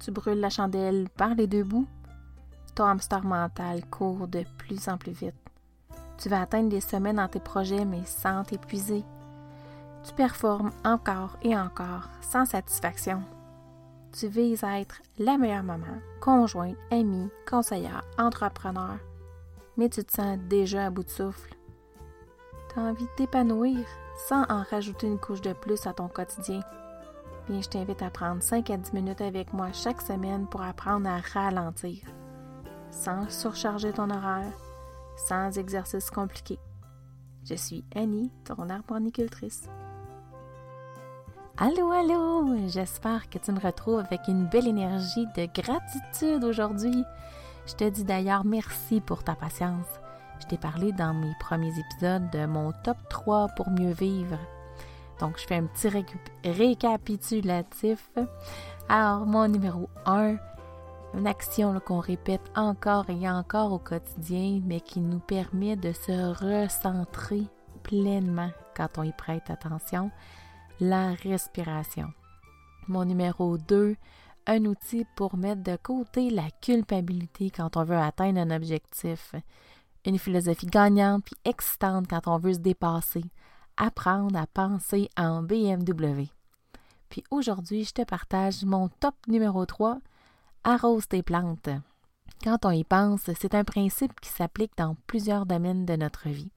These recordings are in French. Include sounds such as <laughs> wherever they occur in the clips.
Tu brûles la chandelle par les deux bouts. Ton hamster mental court de plus en plus vite. Tu vas atteindre des sommets dans tes projets, mais sans t'épuiser. Tu performes encore et encore sans satisfaction. Tu vises à être la meilleure maman, conjointe, amie, conseillère, entrepreneur, mais tu te sens déjà à bout de souffle. Tu as envie de t'épanouir sans en rajouter une couche de plus à ton quotidien. Je t'invite à prendre 5 à 10 minutes avec moi chaque semaine pour apprendre à ralentir, sans surcharger ton horaire, sans exercice compliqué. Je suis Annie, ton arboricultrice. Allô, allô! J'espère que tu me retrouves avec une belle énergie de gratitude aujourd'hui. Je te dis d'ailleurs merci pour ta patience. Je t'ai parlé dans mes premiers épisodes de mon top 3 pour mieux vivre. Donc, je fais un petit récapitulatif. Alors, mon numéro 1, une action qu'on répète encore et encore au quotidien, mais qui nous permet de se recentrer pleinement quand on y prête attention, la respiration. Mon numéro 2, un outil pour mettre de côté la culpabilité quand on veut atteindre un objectif. Une philosophie gagnante puis excitante quand on veut se dépasser. Apprendre à penser en BMW. Puis aujourd'hui, je te partage mon top numéro 3, arrose tes plantes. Quand on y pense, c'est un principe qui s'applique dans plusieurs domaines de notre vie.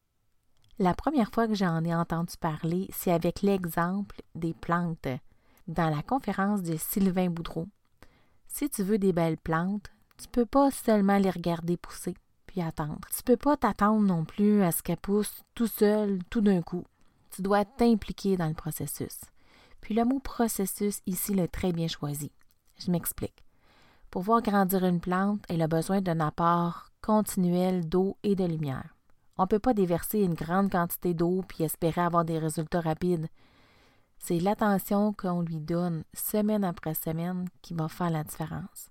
La première fois que j'en ai entendu parler, c'est avec l'exemple des plantes dans la conférence de Sylvain Boudreau. Si tu veux des belles plantes, tu peux pas seulement les regarder pousser puis attendre. Tu peux pas t'attendre non plus à ce qu'elles poussent tout seul, tout d'un coup. Tu dois t'impliquer dans le processus. Puis le mot processus ici est très bien choisi. Je m'explique. Pour voir grandir une plante, elle a besoin d'un apport continuel d'eau et de lumière. On ne peut pas déverser une grande quantité d'eau puis espérer avoir des résultats rapides. C'est l'attention qu'on lui donne semaine après semaine qui va faire la différence.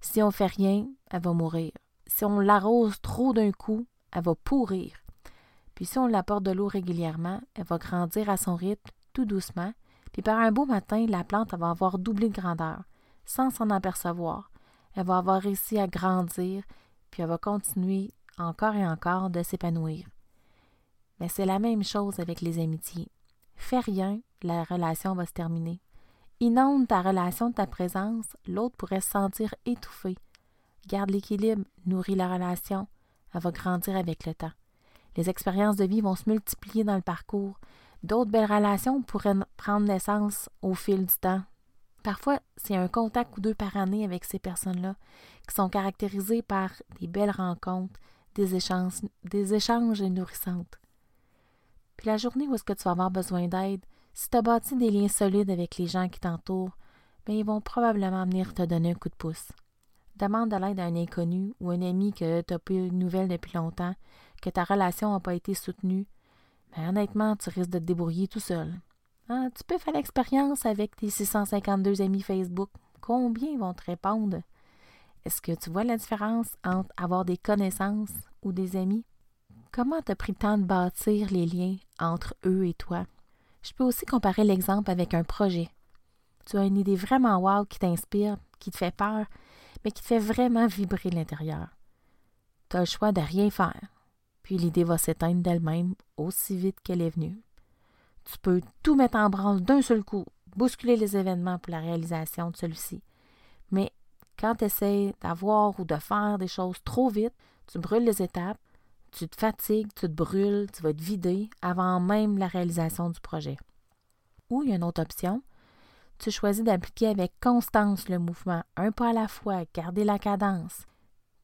Si on fait rien, elle va mourir. Si on l'arrose trop d'un coup, elle va pourrir. Puis si on l'apporte de l'eau régulièrement, elle va grandir à son rythme, tout doucement, puis par un beau matin, la plante va avoir doublé de grandeur, sans s'en apercevoir. Elle va avoir réussi à grandir, puis elle va continuer encore et encore de s'épanouir. Mais c'est la même chose avec les amitiés. Fais rien, la relation va se terminer. Inonde ta relation de ta présence, l'autre pourrait se sentir étouffé. Garde l'équilibre, nourris la relation, elle va grandir avec le temps. Les expériences de vie vont se multiplier dans le parcours. D'autres belles relations pourraient prendre naissance au fil du temps. Parfois, c'est un contact ou deux par année avec ces personnes-là, qui sont caractérisées par des belles rencontres, des échanges, nourrissantes. Puis la journée où est-ce que tu vas avoir besoin d'aide, si tu as bâti des liens solides avec les gens qui t'entourent, bien, ils vont probablement venir te donner un coup de pouce. Demande de l'aide à un inconnu ou un ami que tu n'as plus de nouvelles depuis longtemps, que ta relation n'a pas été soutenue. Mais honnêtement, tu risques de te débrouiller tout seul. Ah, tu peux faire l'expérience avec tes 652 amis Facebook. Combien vont te répondre? Est-ce que tu vois la différence entre avoir des connaissances ou des amis? Comment t'as pris le temps de bâtir les liens entre eux et toi? Je peux aussi comparer l'exemple avec un projet. Tu as une idée vraiment wow qui t'inspire, qui te fait peur, mais qui te fait vraiment vibrer l'intérieur. Tu as le choix de rien faire, puis l'idée va s'éteindre d'elle-même aussi vite qu'elle est venue. Tu peux tout mettre en branle d'un seul coup, bousculer les événements pour la réalisation de celui-ci. Mais quand tu essaies d'avoir ou de faire des choses trop vite, tu brûles les étapes, tu te fatigues, tu te brûles, tu vas te vider avant même la réalisation du projet. Ou il y a une autre option, tu choisis d'appliquer avec constance le mouvement, un pas à la fois, garder la cadence.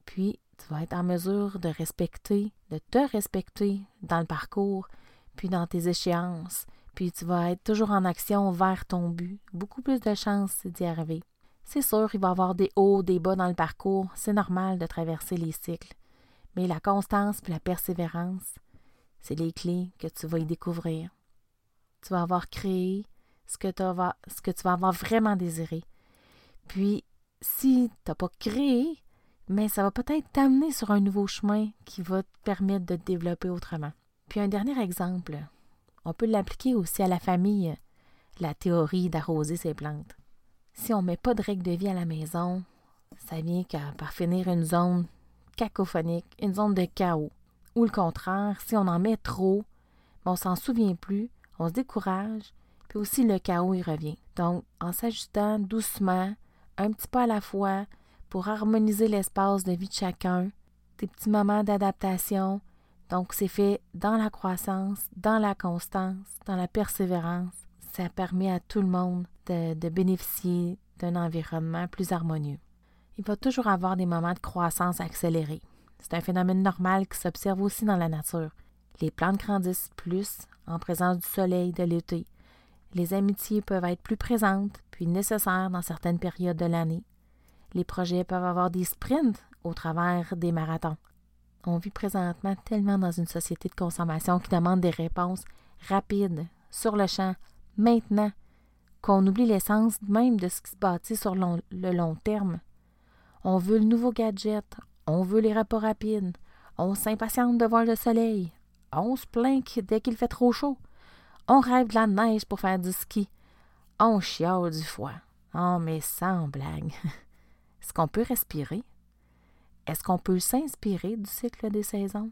Puis, tu vas être en mesure de respecter, te respecter dans le parcours, puis dans tes échéances, puis tu vas être toujours en action vers ton but. Beaucoup plus de chances d'y arriver. C'est sûr, il va y avoir des hauts, des bas dans le parcours. C'est normal de traverser les cycles. Mais la constance et la persévérance, c'est les clés que tu vas y découvrir. Tu vas avoir créé ce que, ce que tu vas avoir vraiment désiré. Puis, si tu n'as pas créé, mais ça va peut-être t'amener sur un nouveau chemin qui va te permettre de te développer autrement. Puis un dernier exemple, on peut l'appliquer aussi à la famille, la théorie d'arroser ses plantes. Si on ne met pas de règles de vie à la maison, ça vient par finir une zone cacophonique, une zone de chaos. Ou le contraire, si on en met trop, on s'en souvient plus, on se décourage, puis aussi le chaos y revient. Donc, en s'ajustant doucement, un petit pas à la fois, pour harmoniser l'espace de vie de chacun, des petits moments d'adaptation. Donc, c'est fait dans la croissance, dans la constance, dans la persévérance. Ça permet à tout le monde de, de bénéficier d'un environnement plus harmonieux. Il va toujours avoir des moments de croissance accélérée. C'est un phénomène normal qui s'observe aussi dans la nature. Les plantes grandissent plus en présence du soleil de l'été. Les amitiés peuvent être plus présentes puis nécessaires dans certaines périodes de l'année. Les projets peuvent avoir des sprints au travers des marathons. On vit présentement tellement dans une société de consommation qui demande des réponses rapides, sur le champ, maintenant, qu'on oublie l'essence même de ce qui se bâtit sur le long terme. On veut le nouveau gadget, on veut les rapports rapides, on s'impatiente de voir le soleil, on se plaint dès qu'il fait trop chaud, on rêve de la neige pour faire du ski, on chiale du foie. Oh, mais sans blague. <laughs> Est-ce qu'on peut respirer? Est-ce qu'on peut s'inspirer du cycle des saisons?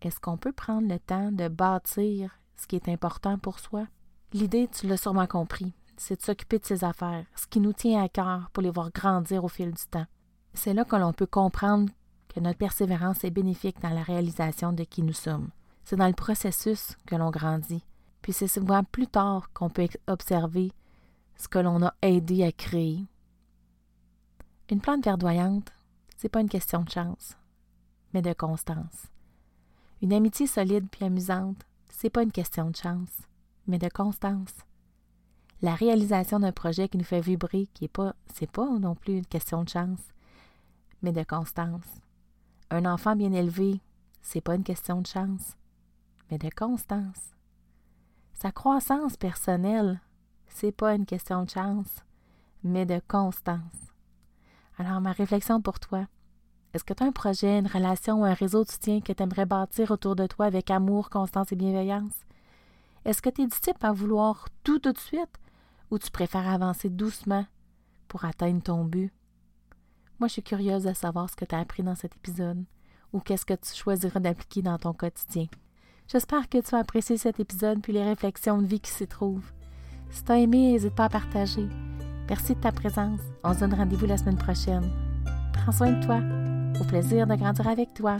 Est-ce qu'on peut prendre le temps de bâtir ce qui est important pour soi? L'idée, tu l'as sûrement compris, c'est de s'occuper de ses affaires, ce qui nous tient à cœur pour les voir grandir au fil du temps. C'est là que l'on peut comprendre que notre persévérance est bénéfique dans la réalisation de qui nous sommes. C'est dans le processus que l'on grandit. Puis c'est souvent plus tard qu'on peut observer ce que l'on a aidé à créer une plante verdoyante, c'est pas une question de chance, mais de constance. Une amitié solide puis amusante, c'est pas une question de chance, mais de constance. La réalisation d'un projet qui nous fait vibrer, qui est pas, c'est pas non plus une question de chance, mais de constance. Un enfant bien élevé, c'est pas une question de chance, mais de constance. Sa croissance personnelle, c'est pas une question de chance, mais de constance. Alors, ma réflexion pour toi, est-ce que tu as un projet, une relation ou un réseau de soutien que tu aimerais bâtir autour de toi avec amour, constance et bienveillance? Est-ce que tu es du type à vouloir tout tout de suite ou tu préfères avancer doucement pour atteindre ton but? Moi, je suis curieuse de savoir ce que tu as appris dans cet épisode ou qu'est-ce que tu choisiras d'appliquer dans ton quotidien. J'espère que tu as apprécié cet épisode puis les réflexions de vie qui s'y trouvent. Si tu as aimé, n'hésite pas à partager. Merci de ta présence. On se donne rendez-vous la semaine prochaine. Prends soin de toi. Au plaisir de grandir avec toi.